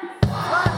One.